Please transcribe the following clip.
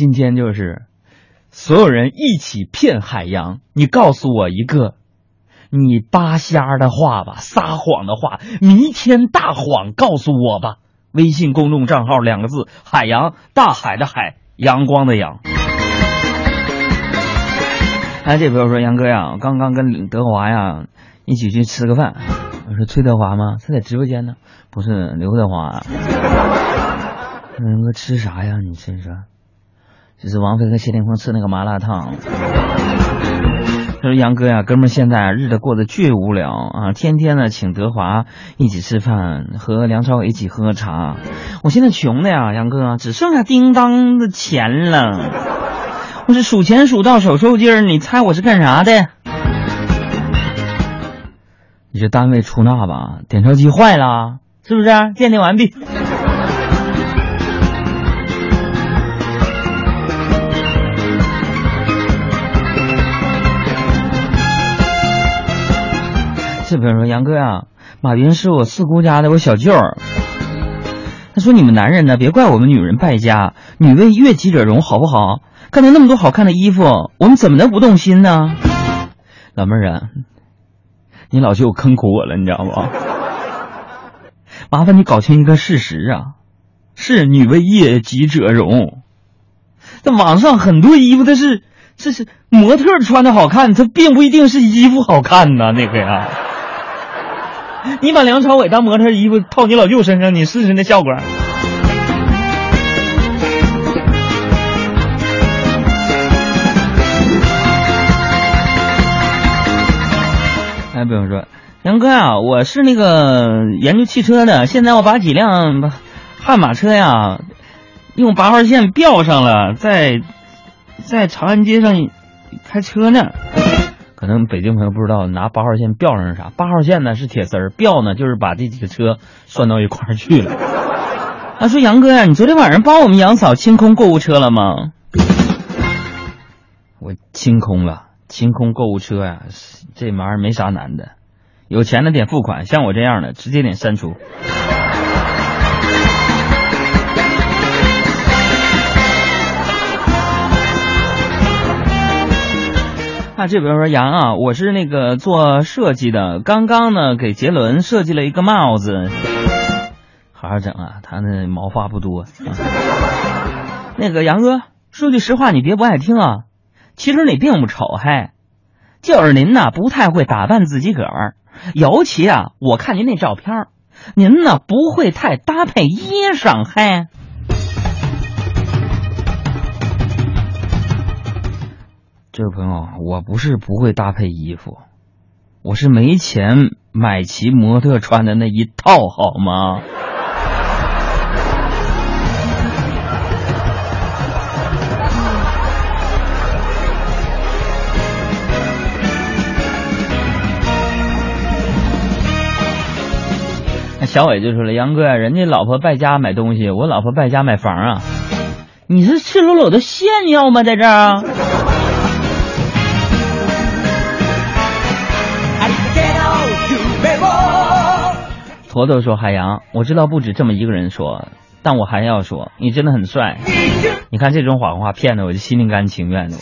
今天就是所有人一起骗海洋，你告诉我一个你扒瞎的话吧，撒谎的话，弥天大谎，告诉我吧。微信公众账号两个字：海洋，大海的海，阳光的阳。哎，这朋友说杨哥呀，刚刚跟德华呀一起去吃个饭。我说崔德华吗？他在直播间呢。不是刘德华。杨哥吃啥呀？你吃说。这是王菲和谢霆锋吃那个麻辣烫。他说杨哥呀，哥们现在日子过得巨无聊啊，天天呢请德华一起吃饭，和梁朝伟一起喝茶。我现在穷的呀，杨哥只剩下叮当的钱了。我是数钱数到手抽筋儿，你猜我是干啥的？你这单位出纳吧？点钞机坏了，是不是？鉴定完毕。这朋友说：“杨哥呀，马云是我四姑家的我小舅儿。他说你们男人呢，别怪我们女人败家，女为悦己者容，好不好？看到那么多好看的衣服，我们怎么能不动心呢？老妹儿啊，你老舅坑苦我了，你知道不？麻烦你搞清一个事实啊，是女为悦己者容。在网上很多衣服，它是这是模特穿的好看，它并不一定是衣服好看呐，那个呀。” 你把梁朝伟当模特衣服套你老舅身上，你试试那效果。哎，不用说，杨哥啊，我是那个研究汽车的，现在我把几辆悍马车呀，用八号线吊上了，在在长安街上开车呢。可能北京朋友不知道，拿八号线吊上是啥？八号线呢是铁丝儿，吊呢就是把这几个车拴到一块儿去了。他说：“杨哥呀，你昨天晚上帮我们杨嫂清空购物车了吗？”我清空了，清空购物车呀，这玩意儿没啥难的，有钱的点付款，像我这样的直接点删除。那这比如说杨啊，我是那个做设计的，刚刚呢给杰伦设计了一个帽子，好好整啊，他那毛发不多。那个杨哥，说句实话，你别不爱听啊，其实你并不丑，嘿就是您呐不太会打扮自己个儿，尤其啊，我看您那照片，您呢不会太搭配衣裳，嘿。这位朋友，我不是不会搭配衣服，我是没钱买齐模特穿的那一套，好吗？那小伟就说了：“杨哥，人家老婆败家买东西，我老婆败家买房啊，你是赤裸裸的炫耀吗？在这儿？”坨坨说：“海洋，我知道不止这么一个人说，但我还要说，你真的很帅。你看这种谎话骗的，我就心甘情愿的。”